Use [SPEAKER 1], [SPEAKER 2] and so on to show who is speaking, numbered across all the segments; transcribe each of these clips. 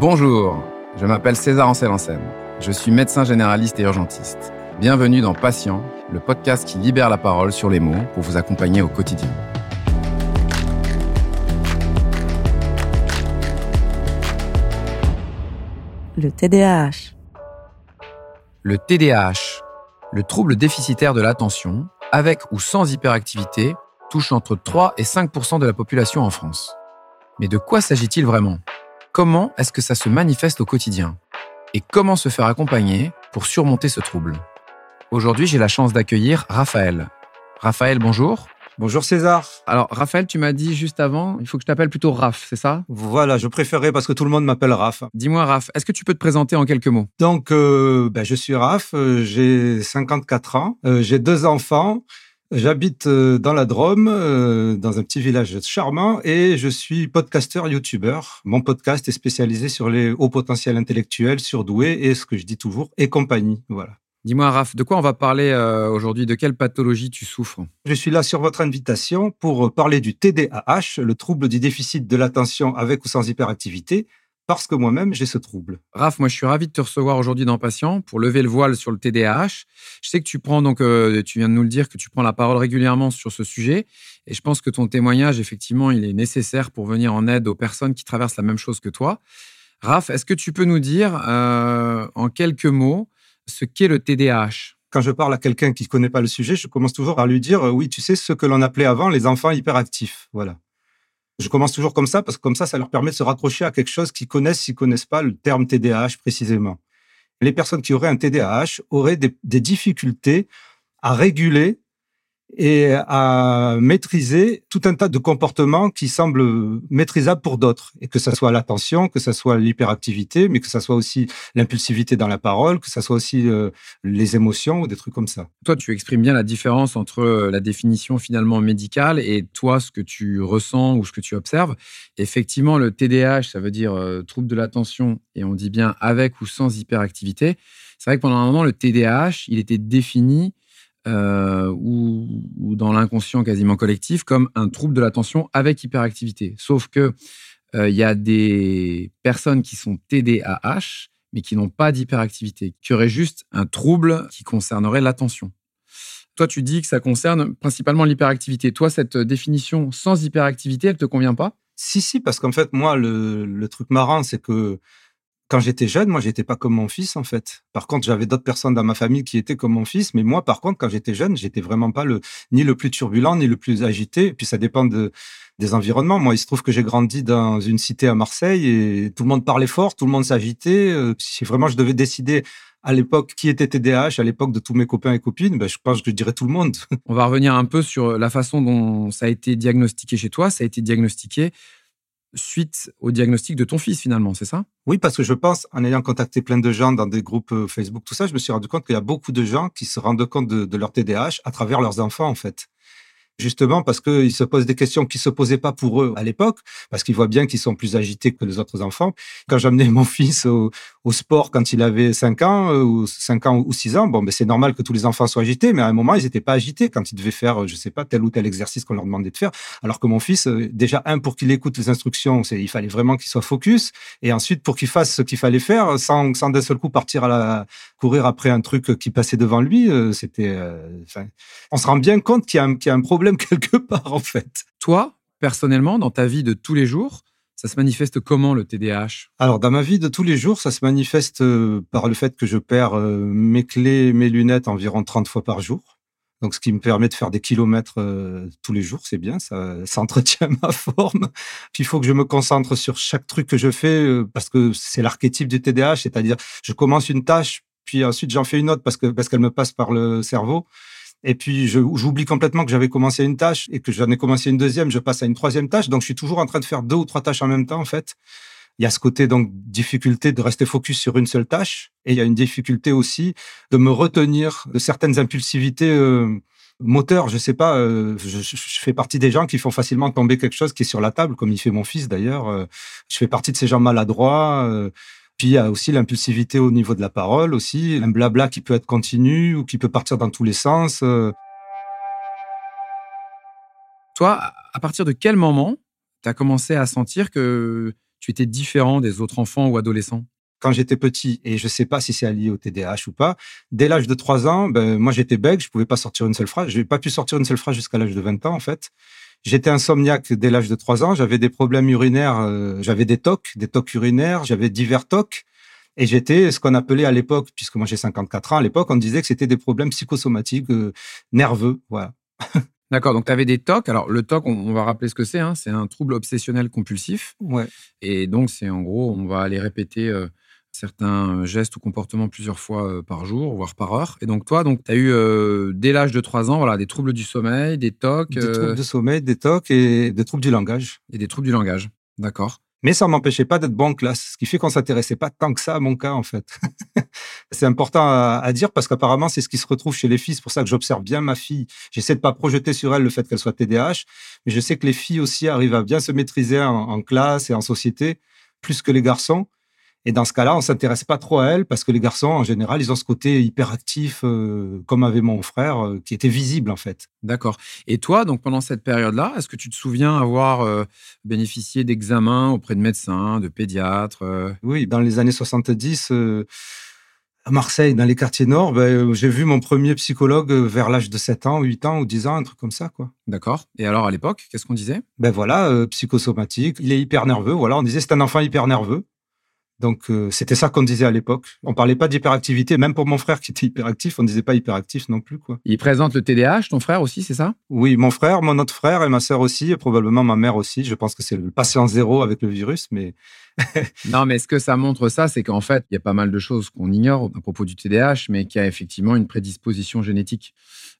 [SPEAKER 1] Bonjour, je m'appelle César Ancel Je suis médecin généraliste et urgentiste. Bienvenue dans Patient, le podcast qui libère la parole sur les mots pour vous accompagner au quotidien.
[SPEAKER 2] Le TDAH.
[SPEAKER 1] Le TDAH, le trouble déficitaire de l'attention, avec ou sans hyperactivité, touche entre 3 et 5% de la population en France. Mais de quoi s'agit-il vraiment? Comment est-ce que ça se manifeste au quotidien? Et comment se faire accompagner pour surmonter ce trouble? Aujourd'hui, j'ai la chance d'accueillir Raphaël. Raphaël, bonjour.
[SPEAKER 3] Bonjour César.
[SPEAKER 1] Alors Raphaël, tu m'as dit juste avant, il faut que je t'appelle plutôt Raph, c'est ça?
[SPEAKER 3] Voilà, je préférais parce que tout le monde m'appelle Raph.
[SPEAKER 1] Dis-moi Raph, est-ce que tu peux te présenter en quelques mots?
[SPEAKER 3] Donc, euh, ben, je suis Raph, euh, j'ai 54 ans, euh, j'ai deux enfants J'habite euh, dans la Drôme, euh, dans un petit village charmant, et je suis podcasteur youtubeur. Mon podcast est spécialisé sur les hauts potentiels intellectuels, surdoués et ce que je dis toujours, et compagnie. Voilà.
[SPEAKER 1] Dis-moi, Raph, de quoi on va parler euh, aujourd'hui? De quelle pathologie tu souffres?
[SPEAKER 3] Je suis là sur votre invitation pour parler du TDAH, le trouble du déficit de l'attention avec ou sans hyperactivité, parce que moi-même, j'ai ce trouble.
[SPEAKER 1] Raph, moi, je suis ravi de te recevoir aujourd'hui dans Patient pour lever le voile sur le TDAH. Je sais que tu prends, donc, euh, tu viens de nous le dire, que tu prends la parole régulièrement sur ce sujet. Et je pense que ton témoignage, effectivement, il est nécessaire pour venir en aide aux personnes qui traversent la même chose que toi. Raph, est-ce que tu peux nous dire, euh, en quelques mots, ce qu'est le TDAH
[SPEAKER 3] quand je parle à quelqu'un qui ne connaît pas le sujet, je commence toujours par lui dire, euh, oui, tu sais ce que l'on appelait avant les enfants hyperactifs. Voilà. Je commence toujours comme ça parce que comme ça, ça leur permet de se raccrocher à quelque chose qu'ils connaissent s'ils connaissent pas le terme TDAH précisément. Les personnes qui auraient un TDAH auraient des, des difficultés à réguler et à maîtriser tout un tas de comportements qui semblent maîtrisables pour d'autres. Et que ça soit l'attention, que ça soit l'hyperactivité, mais que ça soit aussi l'impulsivité dans la parole, que ça soit aussi euh, les émotions ou des trucs comme ça.
[SPEAKER 1] Toi, tu exprimes bien la différence entre euh, la définition finalement médicale et toi, ce que tu ressens ou ce que tu observes. Effectivement, le TDAH, ça veut dire euh, trouble de l'attention, et on dit bien avec ou sans hyperactivité. C'est vrai que pendant un moment, le TDAH, il était défini euh, ou, dans l'inconscient quasiment collectif comme un trouble de l'attention avec hyperactivité. Sauf que euh, il y a des personnes qui sont TDAH mais qui n'ont pas d'hyperactivité, qui auraient juste un trouble qui concernerait l'attention. Toi, tu dis que ça concerne principalement l'hyperactivité. Toi, cette définition sans hyperactivité, elle te convient pas?
[SPEAKER 3] Si, si, parce qu'en fait, moi, le, le truc marrant, c'est que quand j'étais jeune, moi, j'étais pas comme mon fils, en fait. Par contre, j'avais d'autres personnes dans ma famille qui étaient comme mon fils, mais moi, par contre, quand j'étais jeune, j'étais vraiment pas le ni le plus turbulent ni le plus agité. Et puis ça dépend de, des environnements. Moi, il se trouve que j'ai grandi dans une cité à Marseille et tout le monde parlait fort, tout le monde s'agitait. Euh, si vraiment je devais décider à l'époque qui était TDAH, à l'époque de tous mes copains et copines, ben, je pense que je dirais tout le monde.
[SPEAKER 1] On va revenir un peu sur la façon dont ça a été diagnostiqué chez toi. Ça a été diagnostiqué suite au diagnostic de ton fils finalement, c'est ça?
[SPEAKER 3] Oui, parce que je pense, en ayant contacté plein de gens dans des groupes euh, Facebook, tout ça, je me suis rendu compte qu'il y a beaucoup de gens qui se rendent compte de, de leur TDAH à travers leurs enfants en fait justement parce qu'ils se posent des questions qui se posaient pas pour eux à l'époque, parce qu'ils voient bien qu'ils sont plus agités que les autres enfants. Quand j'amenais mon fils au, sport quand il avait 5 ans, euh, ou 5 ans ou 6 ans, bon, ben c'est normal que tous les enfants soient agités, mais à un moment, ils n'étaient pas agités quand ils devaient faire, je sais pas, tel ou tel exercice qu'on leur demandait de faire. Alors que mon fils, euh, déjà, un, pour qu'il écoute les instructions, il fallait vraiment qu'il soit focus, et ensuite, pour qu'il fasse ce qu'il fallait faire, sans, sans d'un seul coup partir à la, courir après un truc qui passait devant lui, euh, c'était, on se rend bien compte qu'il y, y a un problème quelque part, en fait.
[SPEAKER 1] Toi, personnellement, dans ta vie de tous les jours, ça se manifeste comment le TDAH
[SPEAKER 3] Alors, dans ma vie de tous les jours, ça se manifeste euh, par le fait que je perds euh, mes clés, mes lunettes environ 30 fois par jour. Donc, ce qui me permet de faire des kilomètres euh, tous les jours, c'est bien, ça, ça, entretient ma forme. Puis, il faut que je me concentre sur chaque truc que je fais parce que c'est l'archétype du TDAH, c'est-à-dire je commence une tâche, puis ensuite j'en fais une autre parce que parce qu'elle me passe par le cerveau. Et puis, j'oublie complètement que j'avais commencé une tâche et que j'en ai commencé une deuxième, je passe à une troisième tâche. Donc, je suis toujours en train de faire deux ou trois tâches en même temps, en fait. Il y a ce côté, donc, difficulté de rester focus sur une seule tâche. Et il y a une difficulté aussi de me retenir de certaines impulsivités euh, moteurs. Je sais pas, euh, je, je, fais partie des gens qui font facilement tomber quelque chose qui est sur la table, comme il fait mon fils d'ailleurs. Euh, je fais partie de ces gens maladroits. Puis il y a aussi l'impulsivité au niveau de la parole aussi, un blabla qui peut être continu ou qui peut partir dans tous les sens. Euh.
[SPEAKER 1] Toi, à partir de quel moment tu as commencé à sentir que tu étais différent des autres enfants ou adolescents?
[SPEAKER 3] Quand j'étais petit, et je ne sais pas si c'est lié au TDAH ou pas, dès l'âge de 3 ans, ben, moi j'étais bègue, je ne pouvais pas sortir une seule phrase. Je n'ai pas pu sortir une seule phrase jusqu'à l'âge de 20 ans, en fait. J'étais insomniaque dès l'âge de 3 ans, j'avais des problèmes urinaires, euh, j'avais des tocs, des tocs urinaires, j'avais divers tocs. Et j'étais ce qu'on appelait à l'époque, puisque moi j'ai 54 ans, à l'époque on disait que c'était des problèmes psychosomatiques euh, nerveux. Voilà.
[SPEAKER 1] D'accord, donc tu avais des TOC. Alors, le TOC, on, va rappeler ce que c'est. Hein. c'est un trouble obsessionnel compulsif.
[SPEAKER 3] Ouais.
[SPEAKER 1] Et donc, c'est en gros, on va aller répéter euh, certains gestes ou comportements plusieurs fois euh, par jour, voire par heure. Et donc, toi, donc, tu as eu, euh, dès l'âge de 3 ans, voilà, des troubles du sommeil, des TOC.
[SPEAKER 3] Des troubles du sommeil, des TOC et des troubles du langage.
[SPEAKER 1] Et des troubles du langage. D'accord.
[SPEAKER 3] Mais ça m'empêchait pas d'être bon en classe, ce qui fait qu'on s'intéressait pas tant que ça à mon cas, en fait. c'est important à, dire parce qu'apparemment, c'est ce qui se retrouve chez les filles. C'est pour ça que j'observe bien ma fille. J'essaie de pas projeter sur elle le fait qu'elle soit TDAH, mais je sais que les filles aussi arrivent à bien se maîtriser en classe et en société, plus que les garçons. Et dans ce cas-là, on s'intéresse pas trop à elle parce que les garçons, en général, ils ont ce côté hyperactif, euh, comme avait mon frère, euh, qui était visible en fait.
[SPEAKER 1] D'accord. Et toi, donc pendant cette période-là, est-ce que tu te souviens avoir euh, bénéficié d'examens auprès de médecins, de pédiatres
[SPEAKER 3] Oui, dans les années 70, à Marseille, dans les quartiers nord, ben, j'ai vu mon premier psychologue vers l'âge de 7 ans, 8 ans ou 10 ans, un truc comme ça. quoi.
[SPEAKER 1] D'accord. Et alors à l'époque, qu'est-ce qu'on disait?
[SPEAKER 3] Ben voilà, psychosomatique, il est hyper nerveux. Voilà, on disait c'est un enfant hyper nerveux. Donc euh, c'était ça qu'on disait à l'époque. On parlait pas d'hyperactivité, même pour mon frère qui était hyperactif, on disait pas hyperactif non plus quoi.
[SPEAKER 1] Il présente le TDAH, ton frère aussi, c'est ça?
[SPEAKER 3] Oui, mon frère, mon autre frère et ma sœur aussi, et probablement ma mère aussi. Je pense que c'est le patient zéro avec le virus, mais
[SPEAKER 1] non, mais ce que ça montre ça, c'est qu'en fait, il y a pas mal de choses qu'on ignore à propos du TDAH, mais qu'il y a effectivement une prédisposition génétique.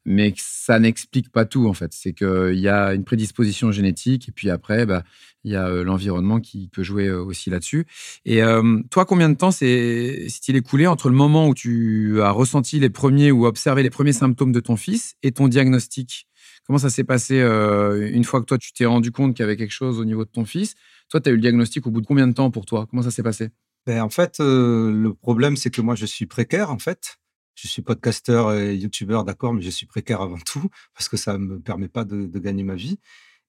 [SPEAKER 1] Mais ça n'explique pas tout, en fait. C'est qu'il y a une prédisposition génétique, et puis après, bah, il y a euh, l'environnement qui peut jouer euh, aussi là-dessus. Et euh, toi, combien de temps s'est-il écoulé entre le moment où tu as ressenti les premiers ou observé les premiers symptômes de ton fils et ton diagnostic? Comment ça s'est passé une fois que toi, tu t'es rendu compte qu'il y avait quelque chose au niveau de ton fils? Toi, tu as eu le diagnostic au bout de combien de temps pour toi? Comment ça s'est passé?
[SPEAKER 3] Ben, En fait, euh, le problème, c'est que moi, je suis précaire, en fait. Je suis podcasteur et youtubeur, d'accord, mais je suis précaire avant tout parce que ça ne me permet pas de, gagner ma vie.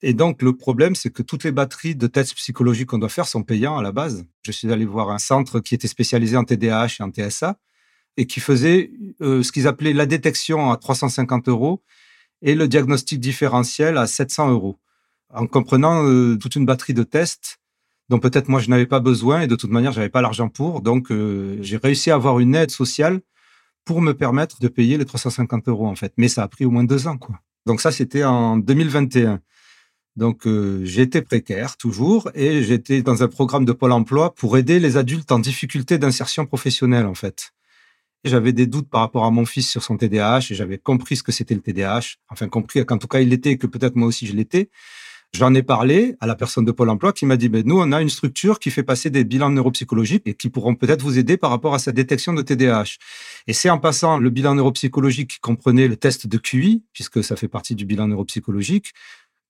[SPEAKER 3] Et donc, le problème, c'est que toutes les batteries de tests psychologiques qu'on doit faire sont payantes à la base. Je suis allé voir un centre qui était spécialisé en TDAH et en TSA et qui faisait euh, ce qu'ils appelaient la détection à 350 euros et le diagnostic différentiel à 700 euros en comprenant euh, toute une batterie de tests dont peut-être moi je n'avais pas besoin et de toute manière j'avais pas l'argent pour. Donc euh, j'ai réussi à avoir une aide sociale pour me permettre de payer les 350 euros en fait. Mais ça a pris au moins deux ans quoi. Donc ça c'était en 2021. Donc euh, j'étais précaire toujours et j'étais dans un programme de Pôle Emploi pour aider les adultes en difficulté d'insertion professionnelle en fait. J'avais des doutes par rapport à mon fils sur son TDAH et j'avais compris ce que c'était le TDAH. Enfin compris qu'en tout cas il l'était et que peut-être moi aussi je l'étais. J'en ai parlé à la personne de Pôle emploi qui m'a dit, mais nous, on a une structure qui fait passer des bilans neuropsychologiques et qui pourront peut-être vous aider par rapport à sa détection de TDAH. Et c'est en passant le bilan neuropsychologique qui comprenait le test de QI, puisque ça fait partie du bilan neuropsychologique,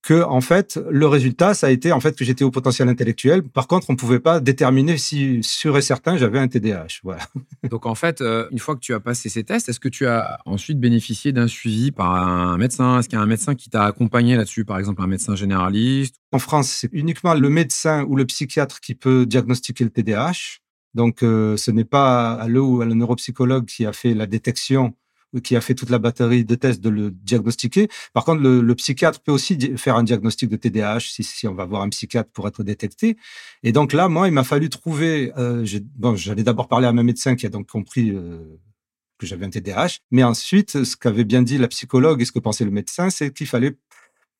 [SPEAKER 3] que en fait le résultat ça a été en fait que j'étais au potentiel intellectuel. Par contre, on ne pouvait pas déterminer si sûr et certain j'avais un TDAH. Voilà.
[SPEAKER 1] Donc en fait, euh, une fois que tu as passé ces tests, est-ce que tu as ensuite bénéficié d'un suivi par un médecin? Est-ce qu'il y a un médecin qui t'a accompagné là-dessus, par exemple un médecin généraliste?
[SPEAKER 3] En France, c'est uniquement le médecin ou le psychiatre qui peut diagnostiquer le TDAH. Donc euh, ce n'est pas à le ou à le neuropsychologue qui a fait la détection qui a fait toute la batterie de tests de le diagnostiquer. Par contre, le, psychiatre peut aussi faire un diagnostic de TDAH si, si, on va voir un psychiatre pour être détecté. Et donc là, moi, il m'a fallu trouver. Euh, bon, j'allais d'abord parler à ma médecin qui a donc compris euh, que j'avais un TDAH, mais ensuite, ce qu'avait bien dit la psychologue et ce que pensait le médecin, c'est qu'il fallait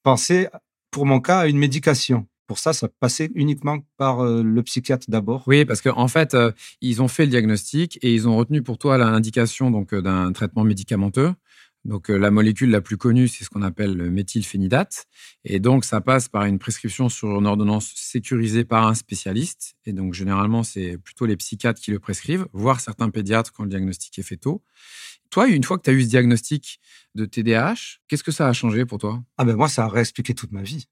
[SPEAKER 3] penser, pour mon cas, à une médication pour ça, ça passait uniquement par euh, le psychiatre d'abord.
[SPEAKER 1] Oui, parce qu'en en fait, euh, ils ont fait le diagnostic et ils ont retenu pour toi l'indication donc euh, d'un traitement médicamenteux. Donc la molécule la plus connue, c'est ce qu'on appelle le méthylphénidate. Et donc ça passe par une prescription sur une ordonnance sécurisée par un spécialiste. Et donc généralement, c'est plutôt les psychiatres qui le prescrivent, voire certains pédiatres quand le diagnostic est fait tôt. Toi, une fois que tu as eu ce diagnostic de TDAH, qu'est-ce que ça a changé pour toi?
[SPEAKER 3] Ah ben moi, ça a réexpliqué toute ma vie.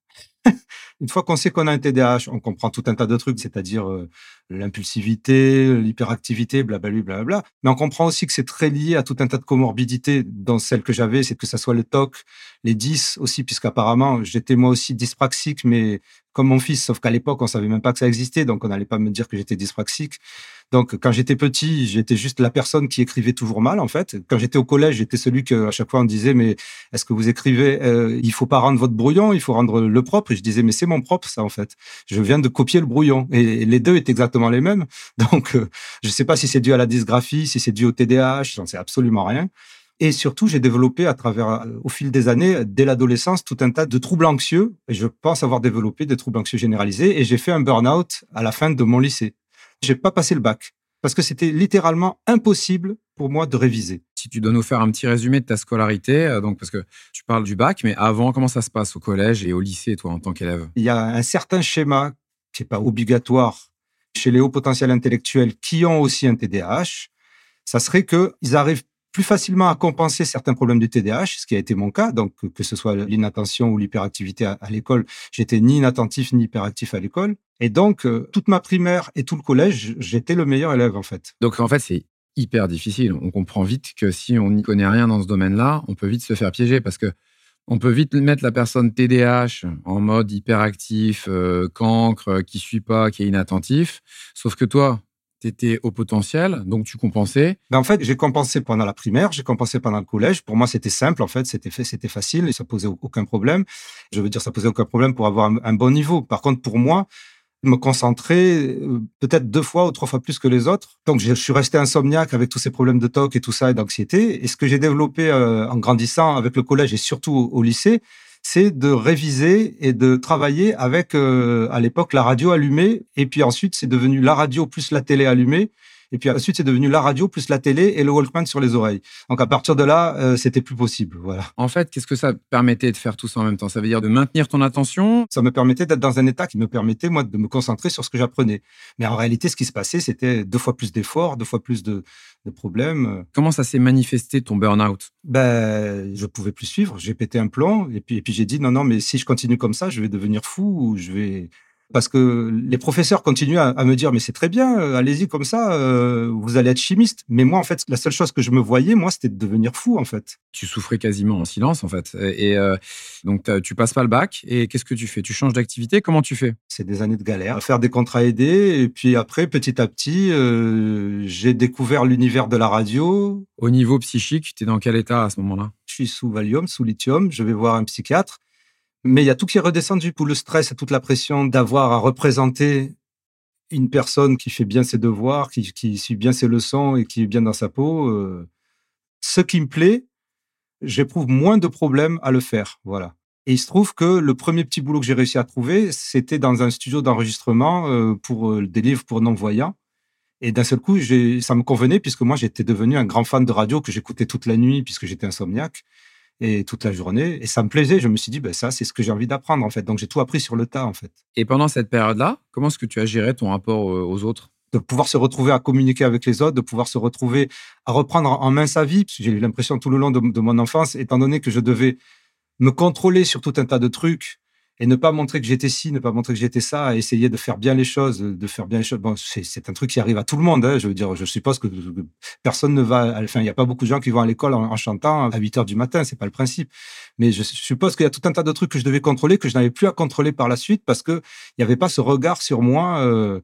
[SPEAKER 3] une fois qu'on sait qu'on a un TDAH, on comprend tout un tas de trucs, c'est-à-dire euh, l'impulsivité, l'hyperactivité, blablabla, blablabla. Mais on comprend aussi que c'est très lié à tout un tas de comorbidités, dans celle que j'avais, c'est que ça soit le TOC, les 10 aussi, puisqu'apparemment, j'étais moi aussi dyspraxique, mais comme mon fils, sauf qu'à l'époque, on savait même pas que ça existait, donc on n'allait pas me dire que j'étais dyspraxique. Donc, quand j'étais petit, j'étais juste la personne qui écrivait toujours mal, en fait. Quand j'étais au collège, j'étais celui que, à chaque fois, on disait, mais est-ce que vous écrivez, euh, il faut pas rendre votre brouillon, il faut rendre le propre? Et je disais, mais c'est mon propre, ça, en fait. Je viens de copier le brouillon. Et les deux étaient exactement les mêmes. Donc, euh, je sais pas si c'est dû à la dysgraphie, si c'est dû au TDAH, j'en sais absolument rien. Et surtout, j'ai développé à travers, euh, au fil des années, dès l'adolescence, tout un tas de troubles anxieux. Et je pense avoir développé des troubles anxieux généralisés. Et j'ai fait un burn-out à la fin de mon lycée. J'ai pas passé le bac parce que c'était littéralement impossible pour moi de réviser.
[SPEAKER 1] Si tu dois nous faire un petit résumé de ta scolarité, euh, donc parce que tu parles du bac, mais avant, comment ça se passe au collège et au lycée, toi, en tant qu'élève?
[SPEAKER 3] Il y a un certain schéma qui n'est pas obligatoire chez les hauts potentiels intellectuels qui ont aussi un TDAH. Ça serait qu'ils arrivent plus facilement à compenser certains problèmes du TDAH, ce qui a été mon cas. Donc, que ce soit l'inattention ou l'hyperactivité à, l'école, j'étais ni inattentif ni hyperactif à l'école. Et donc, euh, toute ma primaire et tout le collège, j'étais le meilleur élève, en fait.
[SPEAKER 1] Donc, en fait, c'est hyper difficile. On comprend vite que si on n'y connaît rien dans ce domaine-là, on peut vite se faire piéger parce que on peut vite mettre la personne TDAH en mode hyperactif, euh, cancre, qui suit pas, qui est inattentif. Sauf que toi, tu étais au potentiel, donc tu compensais.
[SPEAKER 3] Ben en fait, j'ai compensé pendant la primaire, j'ai compensé pendant le collège. Pour moi, c'était simple, en fait, c'était fait, c'était facile et ça posait aucun problème. Je veux dire, ça posait aucun problème pour avoir un, bon niveau. Par contre, pour moi, me concentrer euh, peut-être deux fois ou trois fois plus que les autres. Donc, je suis resté insomniaque avec tous ces problèmes de TOC et tout ça et d'anxiété. Et ce que j'ai développé euh, en grandissant avec le collège et surtout au lycée, c'est de réviser et de travailler avec, euh, à l'époque, la radio allumée. Et puis ensuite, c'est devenu la radio plus la télé allumée. Et puis ensuite, c'est devenu la radio plus la télé et le Walkman sur les oreilles. Donc à partir de là, euh, c'était plus possible. Voilà.
[SPEAKER 1] En fait, qu'est-ce que ça permettait de faire tout ça en même temps? Ça veut dire de maintenir ton attention?
[SPEAKER 3] Ça me permettait d'être dans un état qui me permettait, moi, de me concentrer sur ce que j'apprenais. Mais en réalité, ce qui se passait, c'était deux fois plus d'efforts, deux fois plus de, de problèmes.
[SPEAKER 1] Comment ça s'est manifesté ton burn-out?
[SPEAKER 3] Ben, je pouvais plus suivre. J'ai pété un plomb et puis, et puis j'ai dit non, non, mais si je continue comme ça, je vais devenir fou ou je vais parce que les professeurs continuent à, me dire mais c'est très bien, euh, allez-y comme ça, euh, vous allez être chimiste. Mais moi en fait, la seule chose que je me voyais, moi, c'était de devenir fou en fait.
[SPEAKER 1] Tu souffrais quasiment en silence en fait. Et euh, donc tu passes pas le bac et qu'est-ce que tu fais? Tu changes d'activité? Comment tu fais?
[SPEAKER 3] C'est des années de galère, faire des contrats aidés et puis après petit à petit, j'ai découvert l'univers de la radio.
[SPEAKER 1] Au niveau psychique, tu es dans quel état à ce moment-là?
[SPEAKER 3] Je suis sous Valium, sous lithium. Je vais voir un psychiatre. Mais il y a tout qui est redescendu pour le stress et toute la pression d'avoir à représenter une personne qui fait bien ses devoirs, qui, suit bien ses leçons et qui est bien dans sa peau. Euh, ce qui me plaît, j'éprouve moins de problèmes à le faire. Voilà. Et il se trouve que le premier petit boulot que j'ai réussi à trouver, c'était dans un studio d'enregistrement euh, pour euh, des livres pour non-voyants. Et d'un seul coup, ça me convenait puisque moi, j'étais devenu un grand fan de radio que j'écoutais toute la nuit puisque j'étais insomniaque et toute la journée. Et ça me plaisait. Je me suis dit, ben, ça, c'est ce que j'ai envie d'apprendre, en fait. Donc, j'ai tout appris sur le tas, en fait.
[SPEAKER 1] Et pendant cette période-là, comment est-ce que tu as géré ton rapport aux autres?
[SPEAKER 3] De pouvoir se retrouver à communiquer avec les autres, de pouvoir se retrouver à reprendre en main sa vie. J'ai eu l'impression tout le long de, de, mon enfance, étant donné que je devais me contrôler sur tout un tas de trucs, et ne pas montrer que j'étais ci, ne pas montrer que j'étais ça, essayer de faire bien les choses, de faire bien les choses. Bon, c'est un truc qui arrive à tout le monde. Hein, je veux dire, je suppose que personne ne va. Enfin, il n'y a pas beaucoup de gens qui vont à l'école en, chantant à 8 heures du matin. C'est pas le principe. Mais je suppose qu'il y a tout un tas de trucs que je devais contrôler que je n'avais plus à contrôler par la suite parce que il n'y avait pas ce regard sur moi. Euh,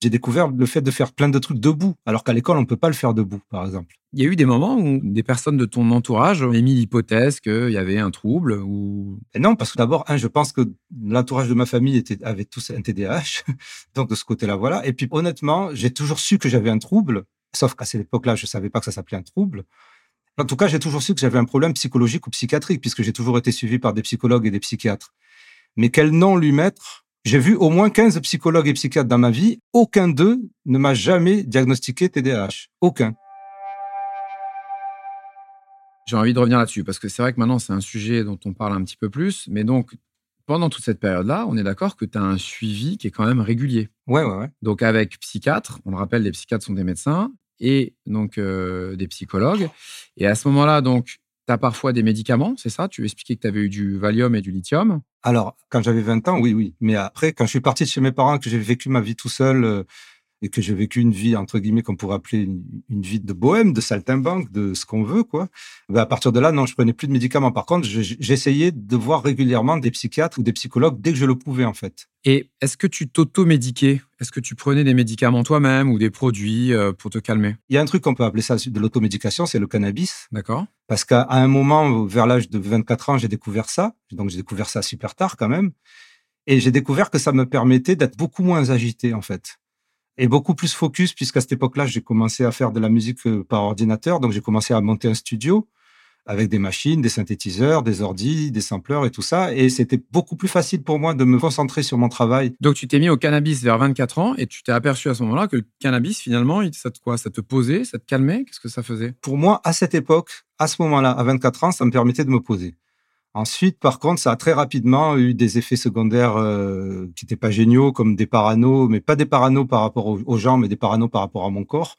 [SPEAKER 3] j'ai découvert le fait de faire plein de trucs debout, alors qu'à l'école, on ne peut pas le faire debout, par exemple.
[SPEAKER 1] Il y a eu des moments où des personnes de ton entourage ont émis l'hypothèse qu'il y avait un trouble ou...
[SPEAKER 3] non, parce que d'abord, je pense que l'entourage de ma famille était, avait tous un TDAH, donc de ce côté-là, voilà. Et puis honnêtement, j'ai toujours su que j'avais un trouble, sauf qu'à cette époque-là, je ne savais pas que ça s'appelait un trouble. En tout cas, j'ai toujours su que j'avais un problème psychologique ou psychiatrique, puisque j'ai toujours été suivi par des psychologues et des psychiatres. Mais quel nom lui mettre? J'ai vu au moins 15 psychologues et psychiatres dans ma vie. Aucun d'eux ne m'a jamais diagnostiqué TDAH. Aucun.
[SPEAKER 1] J'ai envie de revenir là-dessus parce que c'est vrai que maintenant, c'est un sujet dont on parle un petit peu plus. Mais donc, pendant toute cette période-là, on est d'accord que tu as un suivi qui est quand même régulier.
[SPEAKER 3] Ouais, ouais, ouais.
[SPEAKER 1] Donc, avec psychiatre, on le rappelle, les psychiatres sont des médecins et donc euh, des psychologues. Et à ce moment-là, donc, tu as parfois des médicaments, c'est ça? Tu expliquais que tu avais eu du Valium et du lithium.
[SPEAKER 3] Alors, quand j'avais 20 ans, oui, oui. Mais après, quand je suis parti de chez mes parents, que j'ai vécu ma vie tout seul, euh, et que j'ai vécu une vie, entre guillemets, qu'on pourrait appeler une, vie de bohème, de saltimbanque, de ce qu'on veut, quoi. Ben, à partir de là, non, je prenais plus de médicaments. Par contre, j'essayais de voir régulièrement des psychiatres ou des psychologues dès que je le pouvais, en fait.
[SPEAKER 1] Et est-ce que tu t'auto-médiquais? Est-ce que tu prenais des médicaments toi-même ou des produits euh, pour te calmer?
[SPEAKER 3] Il y a un truc qu'on peut appeler ça de l'automédication, c'est le cannabis.
[SPEAKER 1] D'accord.
[SPEAKER 3] Parce qu'à un moment, vers l'âge de 24 ans, j'ai découvert ça. Donc, j'ai découvert ça super tard quand même. Et j'ai découvert que ça me permettait d'être beaucoup moins agité, en fait et beaucoup plus focus puisqu'à cette époque-là, j'ai commencé à faire de la musique euh, par ordinateur. Donc, j'ai commencé à monter un studio avec des machines, des synthétiseurs, des ordis, des sampleurs et tout ça. Et c'était beaucoup plus facile pour moi de me concentrer sur mon travail.
[SPEAKER 1] Donc, tu t'es mis au cannabis vers 24 ans et tu t'es aperçu à ce moment-là que le cannabis, finalement, ça te, quoi, ça te posait, ça te calmait? Qu'est-ce que ça faisait?
[SPEAKER 3] Pour moi, à cette époque, à ce moment-là, à 24 ans, ça me permettait de me poser. Ensuite, par contre, ça a très rapidement eu des effets secondaires euh, qui n'étaient pas géniaux, comme des paranos, mais pas des paranos par rapport aux gens, mais des paranos par rapport à mon corps.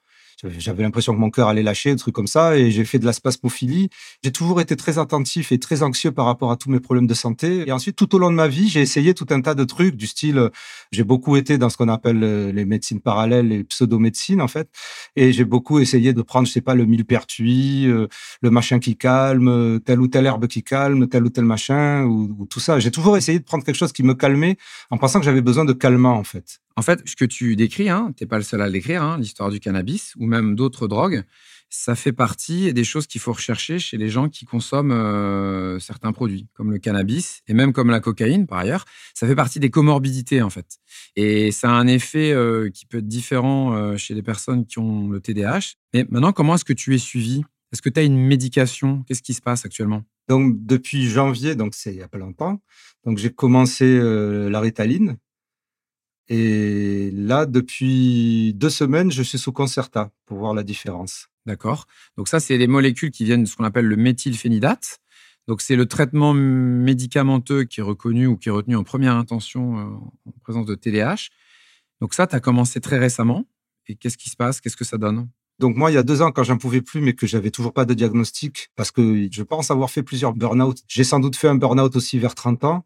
[SPEAKER 3] J'avais l'impression que mon cœur allait lâcher, des trucs comme ça, et j'ai fait de la spasmophilie. J'ai toujours été très attentif et très anxieux par rapport à tous mes problèmes de santé. Et ensuite, tout au long de ma vie, j'ai essayé tout un tas de trucs du style, j'ai beaucoup été dans ce qu'on appelle euh, les médecines parallèles, les pseudomédecines en fait, et j'ai beaucoup essayé de prendre, je sais pas, le millepertuis, euh, le machin qui calme, euh, telle ou telle herbe qui calme, tel ou tel machin, ou, ou tout ça. J'ai toujours essayé de prendre quelque chose qui me calmait, en pensant que j'avais besoin de calmant en fait.
[SPEAKER 1] En fait, ce que tu décris, hein, tu n'es pas le seul à l'écrire, hein, l'histoire du cannabis ou même d'autres drogues, ça fait partie des choses qu'il faut rechercher chez les gens qui consomment euh, certains produits, comme le cannabis et même comme la cocaïne par ailleurs. Ça fait partie des comorbidités en fait. Et ça a un effet euh, qui peut être différent euh, chez les personnes qui ont le TDAH. Mais maintenant, comment est-ce que tu es suivi? Est-ce que tu as une médication? Qu'est-ce qui se passe actuellement?
[SPEAKER 3] Donc depuis janvier, donc c'est il n'y a pas longtemps, donc j'ai commencé la ritaline et là, depuis deux semaines, je suis sous Concerta pour voir la différence.
[SPEAKER 1] D'accord. Donc ça, c'est les molécules qui viennent de ce qu'on appelle le méthylphénidate. Donc c'est le traitement médicamenteux qui est reconnu ou qui est retenu en première intention euh, en présence de TDAH. Donc ça, tu as commencé très récemment. Et qu'est-ce qui se passe? Qu'est-ce que ça donne?
[SPEAKER 3] Donc moi, il y a deux ans, quand j'en pouvais plus, mais que j'avais toujours pas de diagnostic, parce que je pense avoir fait plusieurs burn-out. J'ai sans doute fait un burn-out aussi vers 30 ans.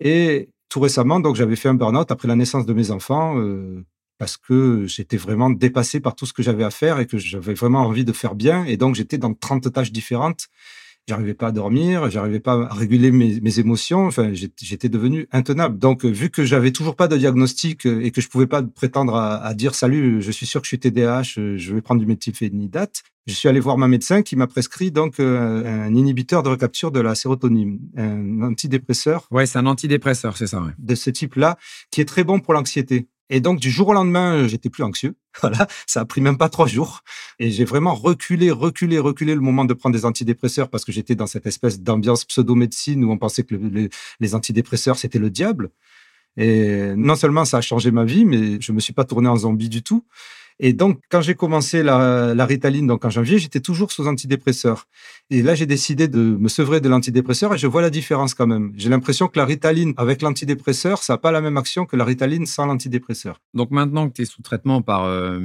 [SPEAKER 3] Et tout récemment, donc j'avais fait un burn-out après la naissance de mes enfants euh, parce que j'étais vraiment dépassé par tout ce que j'avais à faire et que j'avais vraiment envie de faire bien. Et donc j'étais dans 30 tâches différentes J'arrivais pas à dormir, j'arrivais pas à réguler mes, émotions. Enfin, j'étais devenu intenable. Donc, vu que j'avais toujours pas de diagnostic euh, et que je pouvais pas prétendre à, dire salut, je suis sûr que je suis TDAH, euh, je vais prendre du méthylphénidate, je suis allé voir ma médecin qui m'a prescrit donc euh, un inhibiteur de recapture de la sérotonine, un antidépresseur.
[SPEAKER 1] Ouais, c'est un antidépresseur, c'est ça.
[SPEAKER 3] De ce type-là, qui est très bon pour l'anxiété. Et donc, du jour au lendemain, j'étais plus anxieux. Voilà, ça a pris même pas trois jours. Et j'ai vraiment reculé, reculé, reculé le moment de prendre des antidépresseurs parce que j'étais dans cette espèce d'ambiance pseudo-médecine où on pensait que les antidépresseurs, c'était le diable. Et non seulement ça a changé ma vie, mais je me suis pas tourné en zombie du tout. Et donc, quand j'ai commencé la, la, Ritaline, donc en janvier, j'étais toujours sous antidépresseur. Et là, j'ai décidé de me sevrer de l'antidépresseur et je vois la différence quand même. J'ai l'impression que la Ritaline avec l'antidépresseur, ça n'a pas la même action que la Ritaline sans l'antidépresseur.
[SPEAKER 1] Donc maintenant que tu es sous traitement par euh,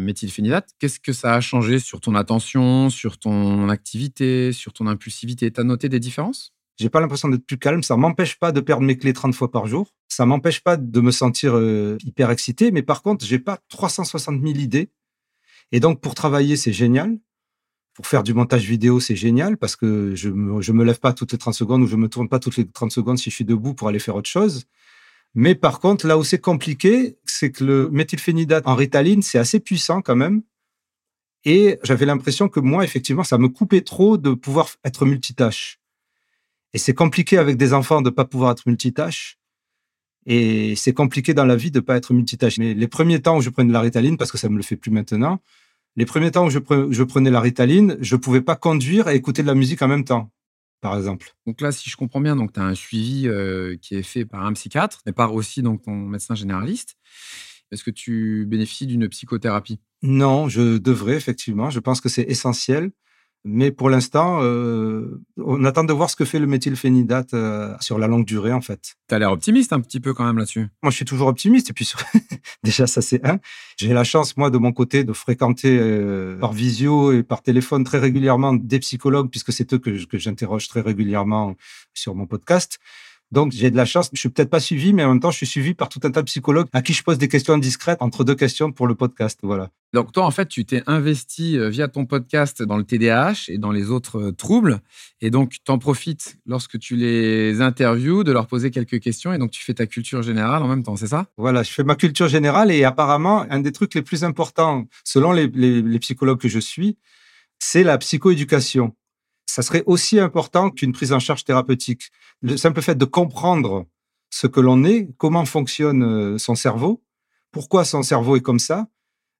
[SPEAKER 1] qu'est-ce que ça a changé sur ton attention, sur ton activité, sur ton impulsivité? Tu as noté des différences?
[SPEAKER 3] J'ai pas l'impression d'être plus calme. Ça m'empêche pas de perdre mes clés 30 fois par jour. Ça m'empêche pas de me sentir euh, hyper excité. Mais par contre, j'ai pas 360 000 idées et donc, pour travailler, c'est génial. Pour faire du montage vidéo, c'est génial parce que je me, me lève pas toutes les 30 secondes ou je me tourne pas toutes les 30 secondes si je suis debout pour aller faire autre chose. Mais par contre, là où c'est compliqué, c'est que le méthylphénidate en ritaline, c'est assez puissant quand même. Et j'avais l'impression que moi, effectivement, ça me coupait trop de pouvoir être multitâche. Et c'est compliqué avec des enfants de pas pouvoir être multitâche. Et c'est compliqué dans la vie de pas être multitâche. Mais les premiers temps où je prenais de la ritaline, parce que ça me le fait plus maintenant, les premiers temps où je, prenais la ritaline, je pouvais pas conduire et écouter de la musique en même temps, par exemple.
[SPEAKER 1] Donc là, si je comprends bien, donc tu as un suivi euh, qui est fait par un psychiatre, mais par aussi donc ton médecin généraliste. Est-ce que tu bénéficies d'une psychothérapie?
[SPEAKER 3] Non, je devrais effectivement. Je pense que c'est essentiel. Mais pour l'instant, euh, on attend de voir ce que fait le méthylphénidate euh, sur la longue durée, en fait.
[SPEAKER 1] Tu as l'air optimiste un petit peu quand même là-dessus.
[SPEAKER 3] Moi, je suis toujours optimiste. Et puis, déjà, ça, c'est un. J'ai la chance, moi, de mon côté, de fréquenter euh, par visio et par téléphone très régulièrement des psychologues, puisque c'est eux que, que j'interroge très régulièrement sur mon podcast. Donc, j'ai de la chance. Je suis peut-être pas suivi, mais en même temps, je suis suivi par tout un tas de psychologues à qui je pose des questions indiscrètes entre deux questions pour le podcast. Voilà.
[SPEAKER 1] Donc, toi, en fait, tu t'es investi euh, via ton podcast dans le TDAH et dans les autres euh, troubles. Et donc, tu en profites lorsque tu les interviews de leur poser quelques questions. Et donc, tu fais ta culture générale en même temps, c'est ça?
[SPEAKER 3] Voilà, je fais ma culture générale. Et apparemment, un des trucs les plus importants, selon les, les psychologues que je suis, c'est la psychoéducation ça serait aussi important qu'une prise en charge thérapeutique. Le simple fait de comprendre ce que l'on est, comment fonctionne euh, son cerveau, pourquoi son cerveau est comme ça,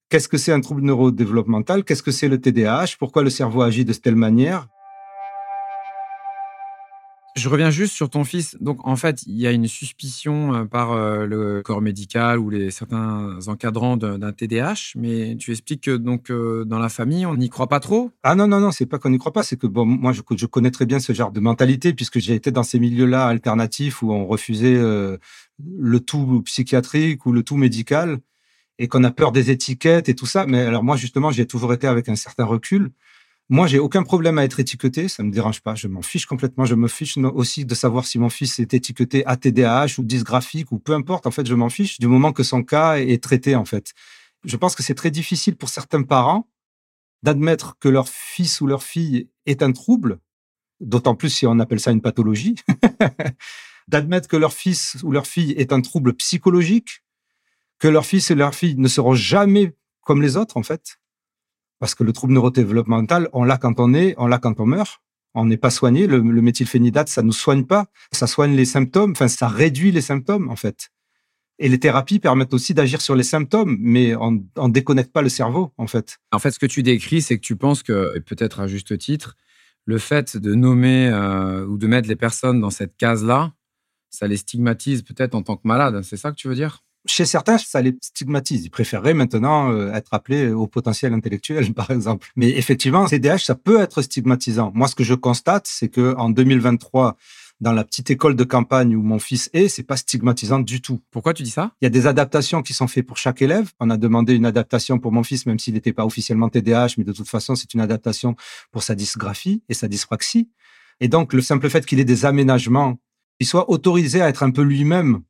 [SPEAKER 3] qu'est-ce que c'est un trouble neurodéveloppemental, qu'est-ce que c'est le TDAH, pourquoi le cerveau agit de telle manière,
[SPEAKER 1] je reviens juste sur ton fils. Donc, en fait, il y a une suspicion euh, par euh, le corps médical ou les certains encadrants d'un TDAH, mais tu expliques que donc euh, dans la famille, on n'y croit pas trop.
[SPEAKER 3] Ah non non non, c'est pas qu'on n'y croit pas, c'est que bon, moi je, je, connais très bien ce genre de mentalité puisque j'ai été dans ces milieux-là alternatifs où on refusait le tout psychiatrique ou le tout médical et qu'on a peur des étiquettes et tout ça. Mais alors moi justement, j'ai toujours été avec un certain recul. Moi, j'ai aucun problème à être étiqueté, ça me dérange pas, je m'en fiche complètement. Je me fiche aussi de savoir si mon fils est étiqueté ATDAH ou dysgraphique ou peu importe. En fait, je m'en fiche du moment que son cas est traité. En fait, je pense que c'est très difficile pour certains parents d'admettre que leur fils ou leur fille est un trouble, d'autant plus si on appelle ça une pathologie, d'admettre que leur fils ou leur fille est un trouble psychologique, que leur fils et leur fille ne seront jamais comme les autres, en fait. Parce que le trouble neurodéveloppemental, on l'a quand on est, on l'a quand on meurt. On n'est pas soigné. Le, le méthylphénidate, ça nous soigne pas. Ça soigne les symptômes. Enfin, ça réduit les symptômes, en fait. Et les thérapies permettent aussi d'agir sur les symptômes, mais on ne déconnecte pas le cerveau, en fait.
[SPEAKER 1] En fait, ce que tu décris, c'est que tu penses que, peut-être à juste titre, le fait de nommer euh, ou de mettre les personnes dans cette case-là, ça les stigmatise peut-être en tant que malades. C'est ça que tu veux dire?
[SPEAKER 3] Chez certains, ça les stigmatise. Ils préféreraient maintenant euh, être appelés au potentiel intellectuel, par exemple. Mais effectivement, CDH, ça peut être stigmatisant. Moi, ce que je constate, c'est que en 2023, dans la petite école de campagne où mon fils est, c'est pas stigmatisant du tout.
[SPEAKER 1] Pourquoi tu dis ça?
[SPEAKER 3] Il y a des adaptations qui sont faites pour chaque élève. On a demandé une adaptation pour mon fils, même s'il n'était pas officiellement TDAH, mais de toute façon, c'est une adaptation pour sa dysgraphie et sa dyspraxie. Et donc, le simple fait qu'il ait des aménagements, qu'il soit autorisé à être un peu lui-même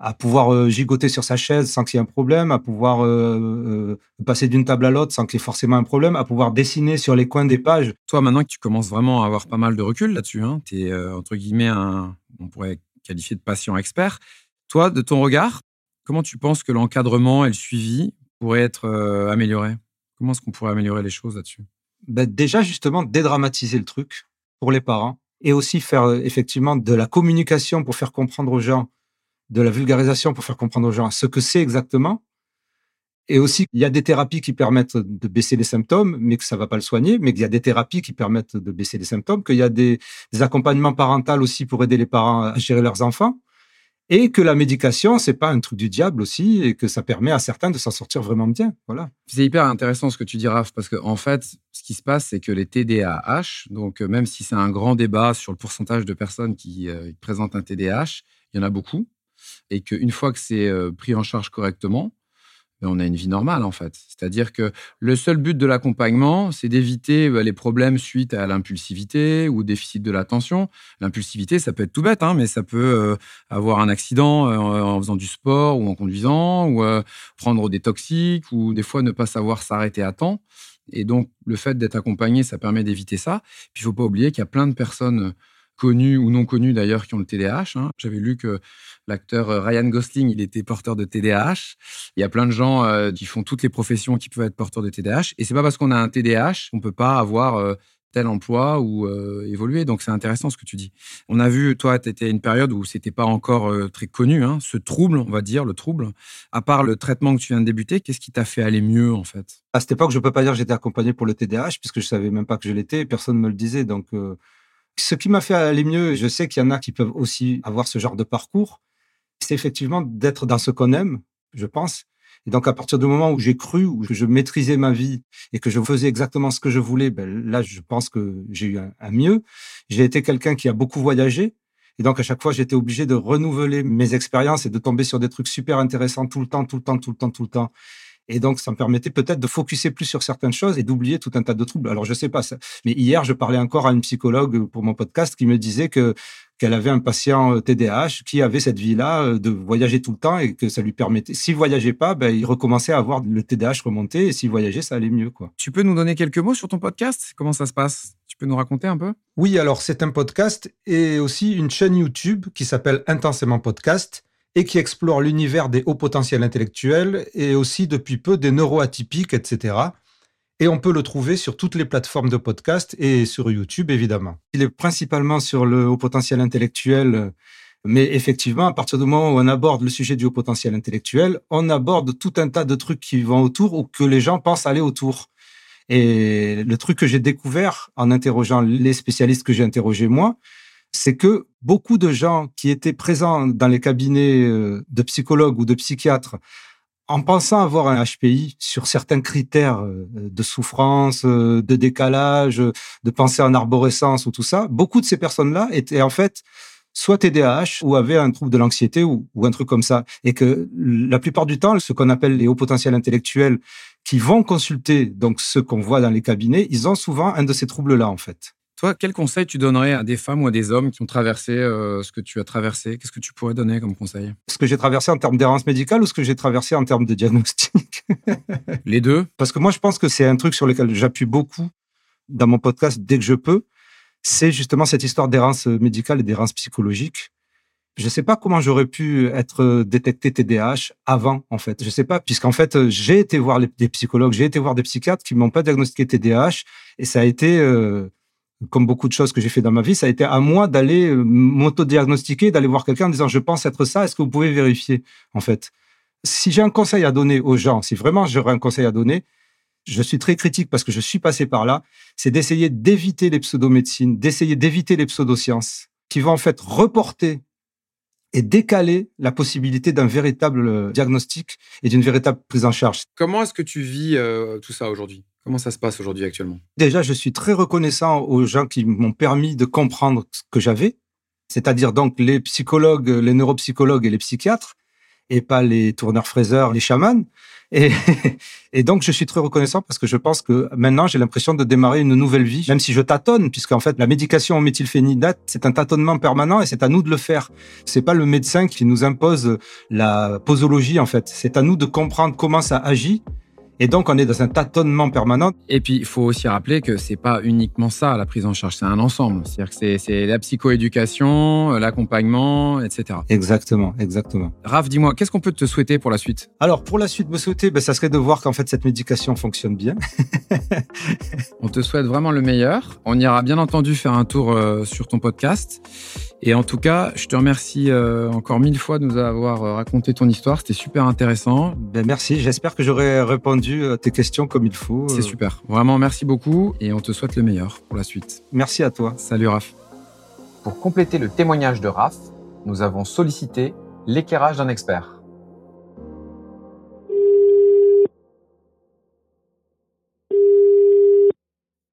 [SPEAKER 3] à pouvoir euh, gigoter sur sa chaise sans qu'il y ait un problème, à pouvoir euh, euh, passer d'une table à l'autre sans qu'il y ait forcément un problème, à pouvoir dessiner sur les coins des pages.
[SPEAKER 1] Toi, maintenant que tu commences vraiment à avoir pas mal de recul là-dessus, hein, tu es entre guillemets un, on pourrait qualifier de patient expert. Toi, de ton regard, comment tu penses que l'encadrement et le suivi pourraient être améliorés? Comment est-ce qu'on pourrait améliorer les choses là-dessus?
[SPEAKER 3] Ben Déjà, justement, dédramatiser le truc pour les parents et aussi faire effectivement de la communication pour faire comprendre aux gens de la vulgarisation pour faire comprendre aux gens ce que c'est exactement. Et aussi, il y a des thérapies qui permettent de baisser les symptômes, mais que ça va pas le soigner, mais qu'il y a des thérapies qui permettent de baisser les symptômes, qu'il y a des, accompagnements parentaux aussi pour aider les parents à gérer leurs enfants, et que la médication, c'est pas un truc du diable aussi, et que ça permet à certains de s'en sortir vraiment bien. Voilà.
[SPEAKER 1] C'est hyper intéressant ce que tu dis, Raph, parce qu'en en fait, ce qui se passe, c'est que les TDAH, donc même si c'est un grand débat sur le pourcentage de personnes qui euh, présentent un TDAH, il y en a beaucoup et qu'une fois que c'est euh, pris en charge correctement, ben, on a une vie normale en fait. C'est-à-dire que le seul but de l'accompagnement, c'est d'éviter ben, les problèmes suite à l'impulsivité ou au déficit de l'attention. L'impulsivité, ça peut être tout bête, hein, mais ça peut euh, avoir un accident euh, en faisant du sport ou en conduisant, ou prendre des toxiques, ou des fois ne pas savoir s'arrêter à temps. Et donc, le fait d'être accompagné, ça permet d'éviter ça. Puis, il faut pas oublier qu'il y a plein de personnes connus ou non connus d'ailleurs qui ont le TDAH. Hein. J'avais lu que l'acteur euh, Ryan Gosling, il était porteur de TDAH. Il y a plein de gens euh, qui font toutes les professions qui peuvent être porteurs de TDAH. Et c'est pas parce qu'on a un TDAH qu'on peut pas avoir euh, tel emploi ou évoluer. Donc c'est intéressant ce que tu dis. On a vu, toi, tu étais une période où c'était pas encore très connu, hein, ce trouble, on va dire, le trouble. À part le traitement que tu viens de débuter, qu'est-ce qui t'a fait aller mieux en fait?
[SPEAKER 3] À cette époque, je peux pas dire que j'étais accompagné pour le TDAH puisque je savais même pas que je l'étais. Personne me le disait. Donc ce qui m'a fait aller mieux, je sais qu'il y en a qui peuvent aussi avoir ce genre de parcours, c'est effectivement d'être dans ce qu'on aime, je pense. Et donc, à partir du moment où j'ai cru, où je maîtrisais ma vie et que je faisais exactement ce que je voulais, ben là, je pense que j'ai eu un, mieux. J'ai été quelqu'un qui a beaucoup voyagé. Et donc, à chaque fois, j'étais obligé de renouveler mes expériences et de tomber sur des trucs super intéressants tout le temps, tout le temps, tout le temps, tout le temps. Et donc, ça me permettait peut-être de focuser plus sur certaines choses et d'oublier tout un tas de troubles. Alors, je sais pas ça. Mais hier, je parlais encore à une psychologue pour mon podcast qui me disait que qu'elle avait un patient TDAH euh, qui avait cette vie-là euh, de voyager tout le temps et que ça lui permettait. S'il voyageait pas, ben, il recommençait à avoir le TDAH remonté et s'il voyageait, ça allait mieux, quoi.
[SPEAKER 1] Tu peux nous donner quelques mots sur ton podcast? Comment ça se passe? Tu peux nous raconter un peu?
[SPEAKER 3] Oui, alors c'est un podcast et aussi une chaîne YouTube qui s'appelle Intensément Podcast et qui explore l'univers des hauts potentiels intellectuels et aussi depuis peu des neuroatypiques, etc. Et on peut le trouver sur toutes les plateformes de podcast et sur YouTube, évidemment. Il est principalement sur le haut potentiel intellectuel, mais effectivement, à partir du moment où on aborde le sujet du haut potentiel intellectuel, on aborde tout un tas de trucs qui vont autour ou que les gens pensent aller autour. Et le truc que j'ai découvert en interrogeant les spécialistes que j'ai interrogés moi, c'est que beaucoup de gens qui étaient présents dans les cabinets euh, de psychologues ou de psychiatres en pensant avoir un HPI sur certains critères euh, de souffrance, euh, de décalage, de pensée en arborescence ou tout ça, beaucoup de ces personnes-là étaient en fait soit TDAH ou avaient un trouble de l'anxiété ou, un truc comme ça. Et que la plupart du temps, ce qu'on appelle les hauts potentiels intellectuels qui vont consulter donc ce qu'on voit dans les cabinets, ils ont souvent un de ces troubles-là en fait.
[SPEAKER 1] Toi, quel conseil tu donnerais à des femmes ou à des hommes qui ont traversé euh, ce que tu as traversé? Qu'est-ce que tu pourrais donner comme conseil?
[SPEAKER 3] Ce que j'ai traversé en termes d'errance médicale ou ce que j'ai traversé en termes de diagnostic?
[SPEAKER 1] Les deux
[SPEAKER 3] Parce que moi, je pense que c'est un truc sur lequel j'appuie beaucoup dans mon podcast dès que je peux. C'est justement cette histoire d'errance médicale et d'errance psychologique. Je ne sais pas comment j'aurais pu être détecté TDAH avant, en fait. Je ne sais pas, puisqu'en fait, j'ai été voir des psychologues, j'ai été voir des psychiatres qui m'ont pas diagnostiqué TDAH, et ça a été euh, comme beaucoup de choses que j'ai fait dans ma vie, ça a été à moi d'aller euh, m'auto-diagnostiquer, d'aller voir quelqu'un en disant je pense être ça, est-ce que vous pouvez vérifier en fait? Si j'ai un conseil à donner aux gens, si vraiment j'aurais un conseil à donner, je suis très critique parce que je suis passé par là, c'est d'essayer d'éviter les pseudomédecines, d'essayer d'éviter les pseudosciences qui vont en fait reporter et décaler la possibilité d'un véritable euh, diagnostic et d'une véritable prise en charge.
[SPEAKER 1] Comment est-ce que tu vis euh, tout ça aujourd'hui? Comment ça se passe aujourd'hui actuellement?
[SPEAKER 3] Déjà, je suis très reconnaissant aux gens qui m'ont permis de comprendre ce que j'avais, c'est-à-dire donc les psychologues, les neuropsychologues et les psychiatres, et pas les tourneurs-fraiseurs, les chamans. Et, et, donc, je suis très reconnaissant parce que je pense que maintenant, j'ai l'impression de démarrer une nouvelle vie, même si je tâtonne, puisqu'en fait, la médication au méthylphénidate, c'est un tâtonnement permanent et c'est à nous de le faire. C'est pas le médecin qui nous impose la posologie, en fait. C'est à nous de comprendre comment ça agit et donc, on est dans un tâtonnement permanent.
[SPEAKER 1] Et puis, il faut aussi rappeler que c'est pas uniquement ça, la prise en charge, c'est un ensemble. C'est-à-dire que c'est la psychoéducation, l'accompagnement, etc.
[SPEAKER 3] Exactement, exactement.
[SPEAKER 1] Raph, dis-moi, qu'est-ce qu'on peut te souhaiter pour la suite?
[SPEAKER 3] Alors, pour la suite, me souhaiter, ben, ça serait de voir qu'en fait, cette médication fonctionne bien.
[SPEAKER 1] on te souhaite vraiment le meilleur. On ira bien entendu faire un tour euh, sur ton podcast. Et en tout cas, je te remercie euh, encore mille fois de nous avoir euh, raconté ton histoire. C'était super intéressant.
[SPEAKER 3] Ben merci. J'espère que j'aurai répondu à tes questions comme il faut.
[SPEAKER 1] C'est super. Vraiment, merci beaucoup et on te souhaite le meilleur pour la suite.
[SPEAKER 3] Merci à toi.
[SPEAKER 1] Salut Raph. Pour compléter le témoignage de Raph, nous avons sollicité l'éclairage d'un expert.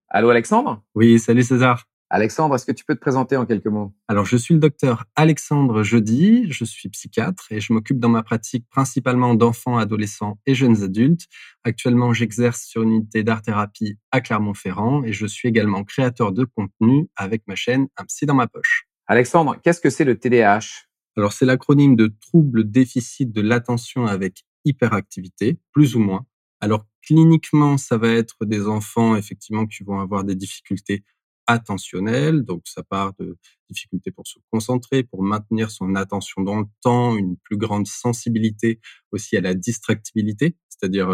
[SPEAKER 1] Allô Alexandre?
[SPEAKER 4] Oui, salut César.
[SPEAKER 1] Alexandre, est-ce que tu peux te présenter en quelques mots?
[SPEAKER 4] Alors, je suis le docteur Alexandre Jeudi, je suis psychiatre et je m'occupe dans ma pratique principalement d'enfants, adolescents et jeunes adultes. Actuellement, j'exerce sur une unité d'art-thérapie à Clermont-Ferrand et je suis également créateur de contenu avec ma chaîne Un psy dans ma poche.
[SPEAKER 1] Alexandre, qu'est-ce que c'est le TDAH
[SPEAKER 4] Alors, c'est l'acronyme de trouble déficit de l'attention avec hyperactivité, plus ou moins. Alors, cliniquement, ça va être des enfants, effectivement, qui vont avoir des difficultés attentionnel, donc ça part de difficultés pour se concentrer, pour maintenir son attention dans le temps, une plus grande sensibilité aussi à la distractibilité, c'est-à-dire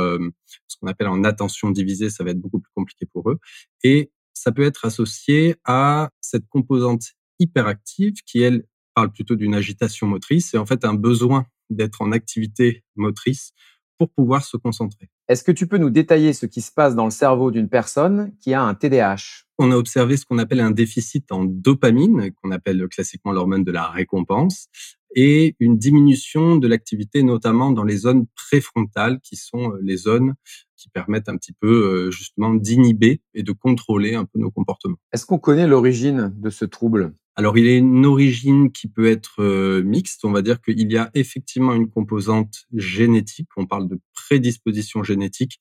[SPEAKER 4] ce qu'on appelle en attention divisée, ça va être beaucoup plus compliqué pour eux. Et ça peut être associé à cette composante hyperactive qui, elle, parle plutôt d'une agitation motrice et en fait un besoin d'être en activité motrice pour pouvoir se concentrer.
[SPEAKER 1] Est-ce que tu peux nous détailler ce qui se passe dans le cerveau d'une personne qui a un TDAH
[SPEAKER 4] On a observé ce qu'on appelle un déficit en dopamine, qu'on appelle classiquement l'hormone de la récompense, et une diminution de l'activité, notamment dans les zones préfrontales, qui sont euh, les zones qui permettent un petit peu euh, justement d'inhiber et de contrôler un peu nos comportements.
[SPEAKER 1] Est-ce qu'on connaît l'origine de ce trouble?
[SPEAKER 4] Alors, il a une origine qui peut être euh, mixte. On va dire qu'il y a effectivement une composante génétique. On parle de prédisposition génétique.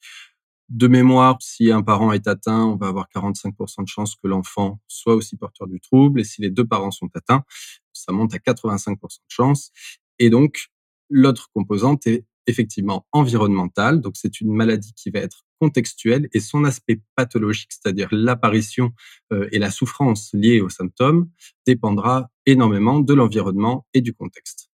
[SPEAKER 4] De mémoire, si un parent est atteint, on va avoir 45% de chances que l'enfant soit aussi porteur du trouble. Et si les deux parents sont atteints, ça monte à 85% de chances. Et donc, l'autre composante est effectivement environnementale. Donc, c'est une maladie qui va être contextuelle et son aspect pathologique, c'est-à-dire l'apparition euh, et la souffrance liées aux symptômes, dépendra énormément de l'environnement et du contexte.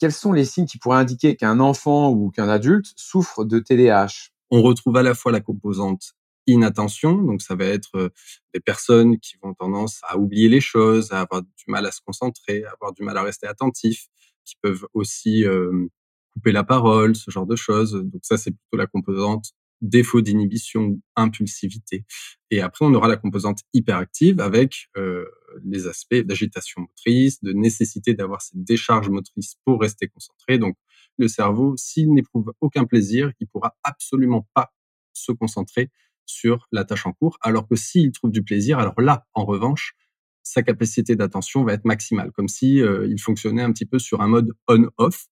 [SPEAKER 1] Quels sont les signes qui pourraient indiquer qu'un enfant ou qu'un adulte souffre de TDAH
[SPEAKER 4] On retrouve à la fois la composante inattention, donc ça va être euh, des personnes qui vont tendance à oublier les choses, à avoir du mal à se concentrer, à avoir du mal à rester attentif, qui peuvent aussi euh, couper la parole, ce genre de choses. Donc ça, c'est plutôt la composante défaut d'inhibition ou impulsivité. Et après, on aura la composante hyperactive avec euh, les aspects d'agitation motrice, de nécessité d'avoir cette décharge motrice pour rester concentré. Donc, le cerveau, s'il n'éprouve aucun plaisir, il pourra absolument pas se concentrer sur la tâche en cours, alors que s'il trouve du plaisir, alors là, en revanche, sa capacité d'attention va être maximale, comme si euh, il fonctionnait un petit peu sur un mode on-off.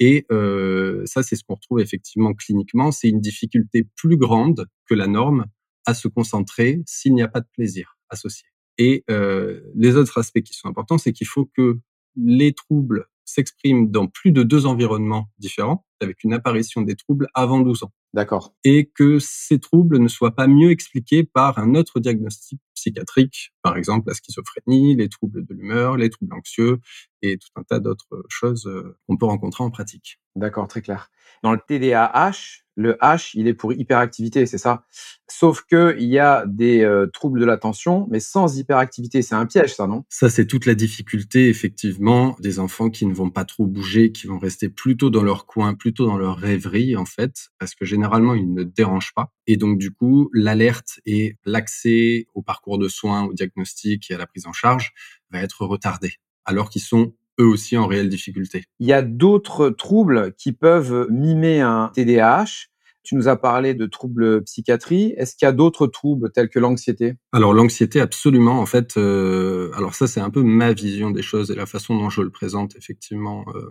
[SPEAKER 4] Et euh, ça, c'est ce qu'on retrouve effectivement cliniquement. C'est une difficulté plus grande que la norme à se concentrer s'il n'y a pas de plaisir associé. Et euh, les autres aspects qui sont importants, c'est qu'il faut que les troubles s'expriment dans plus de deux environnements différents, avec une apparition des troubles avant 12 ans.
[SPEAKER 1] D'accord.
[SPEAKER 4] Et que ces troubles ne soient pas mieux expliqués par un autre diagnostic psychiatrique, par exemple la schizophrénie, les troubles de l'humeur, les troubles anxieux et tout un tas d'autres choses euh, qu'on peut rencontrer en pratique.
[SPEAKER 1] D'accord, très clair. Dans le TDAH, le H, il est pour hyperactivité, c'est ça? Sauf que il y a des euh, troubles de l'attention, mais sans hyperactivité. C'est un piège, ça, non?
[SPEAKER 4] Ça, c'est toute la difficulté, effectivement, des enfants qui ne vont pas trop bouger, qui vont rester plutôt dans leur coin, plutôt dans leur rêverie, en fait, parce que généralement, ils ne dérangent pas. Et donc, du coup, l'alerte et l'accès au parcours de soins, au diagnostic et à la prise en charge va être retardé, alors qu'ils sont eux aussi en réelle difficulté.
[SPEAKER 1] Il y a d'autres troubles qui peuvent mimer un TDAH. Tu nous as parlé de troubles psychiatrie. Est-ce qu'il y a d'autres troubles tels que l'anxiété?
[SPEAKER 4] Alors l'anxiété, absolument. En fait, euh, alors ça c'est un peu ma vision des choses et la façon dont je le présente effectivement euh,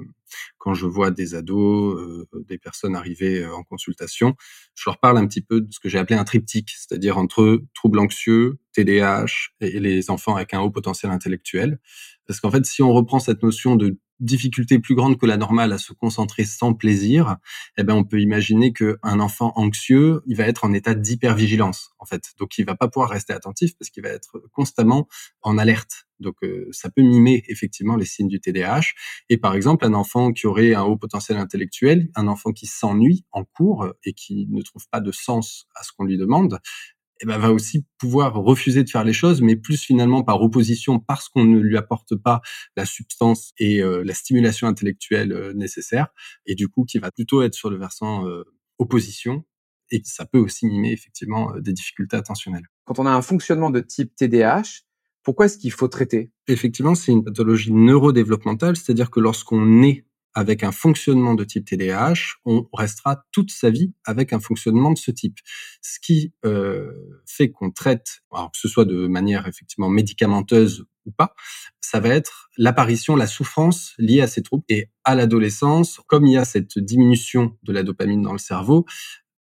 [SPEAKER 4] quand je vois des ados, euh, des personnes arriver en consultation. Je leur parle un petit peu de ce que j'ai appelé un triptyque, c'est-à-dire entre troubles anxieux, TDAH et les enfants avec un haut potentiel intellectuel. Parce qu'en fait, si on reprend cette notion de difficulté plus grande que la normale à se concentrer sans plaisir, eh ben on peut imaginer que un enfant anxieux, il va être en état d'hypervigilance en fait. Donc il va pas pouvoir rester attentif parce qu'il va être constamment en alerte. Donc euh, ça peut mimer effectivement les signes du TDAH et par exemple un enfant qui aurait un haut potentiel intellectuel, un enfant qui s'ennuie en cours et qui ne trouve pas de sens à ce qu'on lui demande, eh ben, va aussi pouvoir refuser de faire les choses, mais plus finalement par opposition parce qu'on ne lui apporte pas la substance et euh, la stimulation intellectuelle euh, nécessaire, et du coup qui va plutôt être sur le versant euh, opposition, et ça peut aussi mimer effectivement des difficultés attentionnelles.
[SPEAKER 1] Quand on a un fonctionnement de type TDAH, pourquoi est-ce qu'il faut traiter?
[SPEAKER 4] Effectivement, c'est une pathologie neurodéveloppementale, c'est-à-dire que lorsqu'on est avec un fonctionnement de type TDAH, on restera toute sa vie avec un fonctionnement de ce type. Ce qui euh, fait qu'on traite, alors que ce soit de manière effectivement médicamenteuse ou pas, ça va être l'apparition, la souffrance liée à ces troubles. Et à l'adolescence, comme il y a cette diminution de la dopamine dans le cerveau,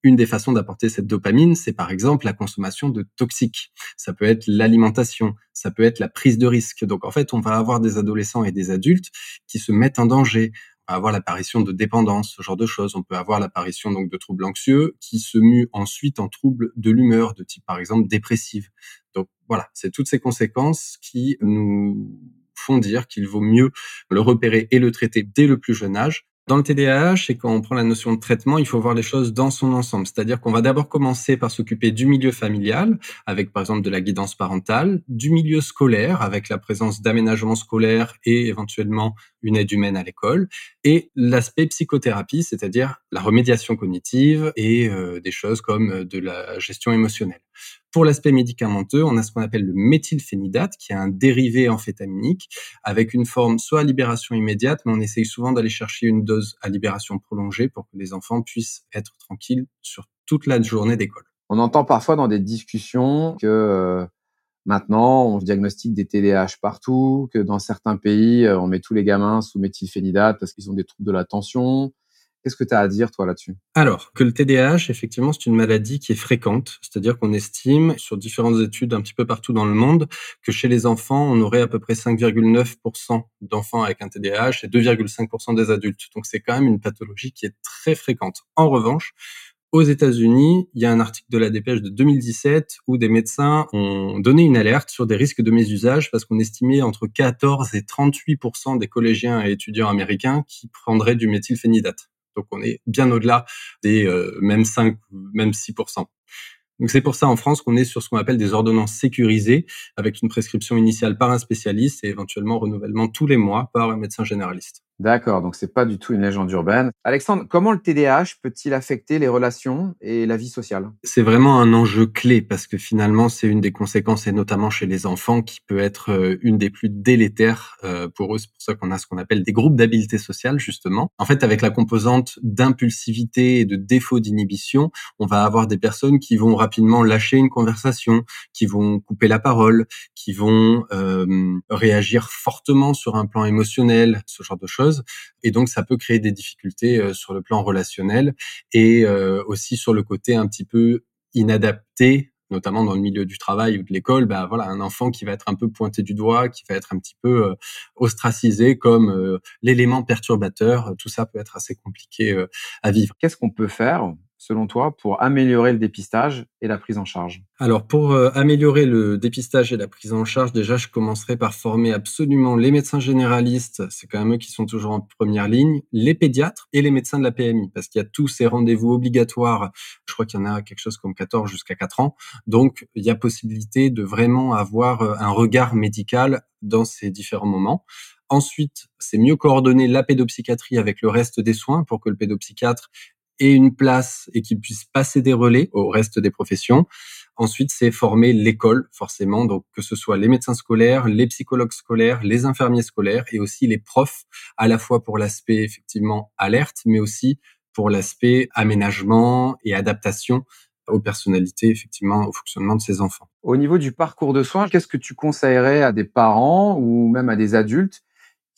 [SPEAKER 4] une des façons d'apporter cette dopamine, c'est par exemple la consommation de toxiques. Ça peut être l'alimentation, ça peut être la prise de risque. Donc en fait, on va avoir des adolescents et des adultes qui se mettent en danger avoir l'apparition de dépendance, ce genre de choses. On peut avoir l'apparition donc de troubles anxieux qui se muent ensuite en troubles de l'humeur, de type par exemple dépressive. Donc voilà, c'est toutes ces conséquences qui nous font dire qu'il vaut mieux le repérer et le traiter dès le plus jeune âge dans le TDAH, et quand on prend la notion de traitement, il faut voir les choses dans son ensemble. C'est-à-dire qu'on va d'abord commencer par s'occuper du milieu familial, avec par exemple de la guidance parentale, du milieu scolaire, avec la présence d'aménagement scolaire et éventuellement une aide humaine à l'école, et l'aspect psychothérapie, c'est-à-dire la remédiation cognitive et euh, des choses comme euh, de la gestion émotionnelle. Pour l'aspect médicamenteux, on a ce qu'on appelle le méthylphénidate, qui est un dérivé amphétaminique, avec une forme soit à libération immédiate, mais on essaye souvent d'aller chercher une dose à libération prolongée pour que les enfants puissent être tranquilles sur toute la journée d'école.
[SPEAKER 1] On entend parfois dans des discussions que euh, maintenant on diagnostique des TDAH partout, que dans certains pays on met tous les gamins sous méthylphénidate parce qu'ils ont des troubles de l'attention. Qu'est-ce que tu as à dire, toi, là-dessus?
[SPEAKER 4] Alors, que le TDAH, effectivement, c'est une maladie qui est fréquente. C'est-à-dire qu'on estime, sur différentes études un petit peu partout dans le monde, que chez les enfants, on aurait à peu près 5,9% d'enfants avec un TDAH et 2,5% des adultes. Donc, c'est quand même une pathologie qui est très fréquente. En revanche, aux États-Unis, il y a un article de la dépêche de 2017 où des médecins ont donné une alerte sur des risques de mésusage parce qu'on estimait entre 14 et 38% des collégiens et étudiants américains qui prendraient du méthylphénidate. Donc on est bien au-delà des euh, même 5, même 6% donc c'est pour ça en France qu'on est sur ce qu'on appelle des ordonnances sécurisées avec une prescription initiale par un spécialiste et éventuellement renouvellement tous les mois par un médecin généraliste.
[SPEAKER 1] D'accord, donc c'est pas du tout une légende urbaine. Alexandre, comment le TDAH peut-il affecter les relations et la vie sociale?
[SPEAKER 4] C'est vraiment un enjeu clé parce que finalement c'est une des conséquences et notamment chez les enfants qui peut être euh, une des plus délétères euh, pour eux. C'est pour ça qu'on a ce qu'on appelle des groupes d'habileté sociale justement. En fait, avec la composante d'impulsivité et de défaut d'inhibition, on va avoir des personnes qui vont rapidement lâcher une conversation, qui vont couper la parole, qui vont euh, réagir fortement sur un plan émotionnel, ce genre de choses et donc, ça peut créer des difficultés euh, sur le plan relationnel et euh, aussi sur le côté un petit peu inadapté notamment dans le milieu du travail ou de l'école, ben voilà, un enfant qui va être un peu pointé du doigt, qui va être un petit peu euh, ostracisé comme l'élément perturbateur, tout ça peut être assez compliqué à vivre.
[SPEAKER 1] Qu'est-ce qu'on peut faire selon toi, pour améliorer le dépistage et la prise en charge
[SPEAKER 4] Alors, pour euh, améliorer le dépistage et la prise en charge, déjà, je commencerai par former absolument les médecins généralistes, c'est quand même eux qui sont toujours en première ligne, les pédiatres et les médecins de la PMI, parce qu'il y a tous ces rendez-vous obligatoires. Je crois qu'il y en a quelque chose comme 14 jusqu'à 4 ans. Donc, il y a possibilité de vraiment avoir euh, un regard médical dans ces différents moments. Ensuite, c'est mieux coordonner la pédopsychiatrie avec le reste des soins pour que le pédopsychiatre et une place et qu'ils puissent passer des relais au reste des professions. Ensuite, c'est former l'école, forcément, donc que ce soit les médecins scolaires, les psychologues scolaires, les infirmiers scolaires et aussi les profs, à la fois pour l'aspect effectivement alerte, mais aussi pour l'aspect aménagement et adaptation aux personnalités, effectivement, au fonctionnement de ces enfants.
[SPEAKER 1] Au niveau du parcours de soins, qu'est-ce que tu conseillerais à des parents ou même à des adultes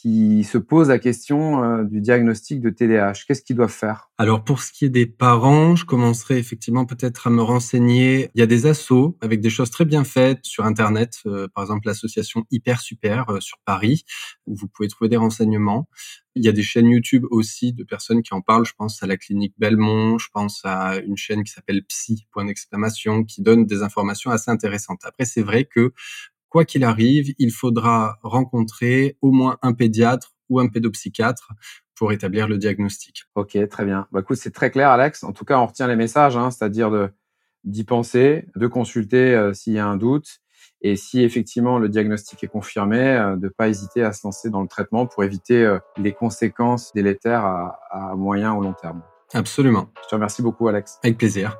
[SPEAKER 1] qui se posent la question euh, du diagnostic de TDAH. Qu'est-ce qu'ils doivent faire?
[SPEAKER 4] Alors pour ce qui est des parents, je commencerai effectivement peut-être à me renseigner. Il y a des assos avec des choses très bien faites sur Internet, euh, par exemple l'association Hyper Super euh, sur Paris, où vous pouvez trouver des renseignements. Il y a des chaînes YouTube aussi de personnes qui en parlent. Je pense à la clinique Belmont, je pense à une chaîne qui s'appelle Psy, point d'exclamation, qui donne des informations assez intéressantes. Après, c'est vrai que quoi qu'il arrive, il faudra rencontrer au moins un pédiatre ou un pédopsychiatre pour établir le diagnostic.
[SPEAKER 1] Ok, très bien. Bah, écoute, c'est très clair, Alex. En tout cas, on retient les messages, hein, c'est-à-dire de d'y penser, de consulter euh, s'il y a un doute, et si effectivement le diagnostic est confirmé, euh, de pas hésiter à se lancer dans le traitement pour éviter euh, les conséquences délétères à, à moyen ou long terme.
[SPEAKER 4] Absolument.
[SPEAKER 1] Je te remercie beaucoup, Alex.
[SPEAKER 4] Avec plaisir.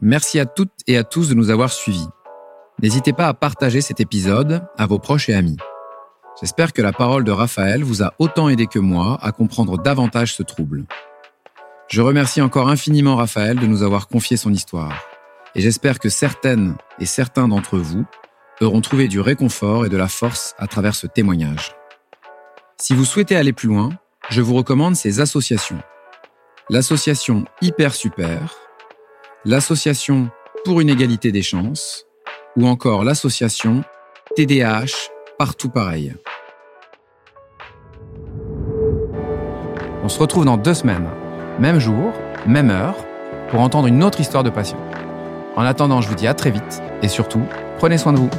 [SPEAKER 1] Merci à toutes et à tous de nous avoir suivis. N'hésitez pas à partager cet épisode à vos proches et amis. J'espère que la parole de Raphaël vous a autant aidé que moi à comprendre davantage ce trouble. Je remercie encore infiniment Raphaël de nous avoir confié son histoire. Et j'espère que certaines et certains d'entre vous auront trouvé du réconfort et de la force à travers ce témoignage. Si vous souhaitez aller plus loin, je vous recommande ces associations. L'association Hyper Super, l'association pour une égalité des chances, ou encore l'association TDAH Partout Pareil. On se retrouve dans deux semaines, même jour, même heure, pour entendre une autre histoire de patient. En attendant, je vous dis à très vite et surtout, prenez soin de vous.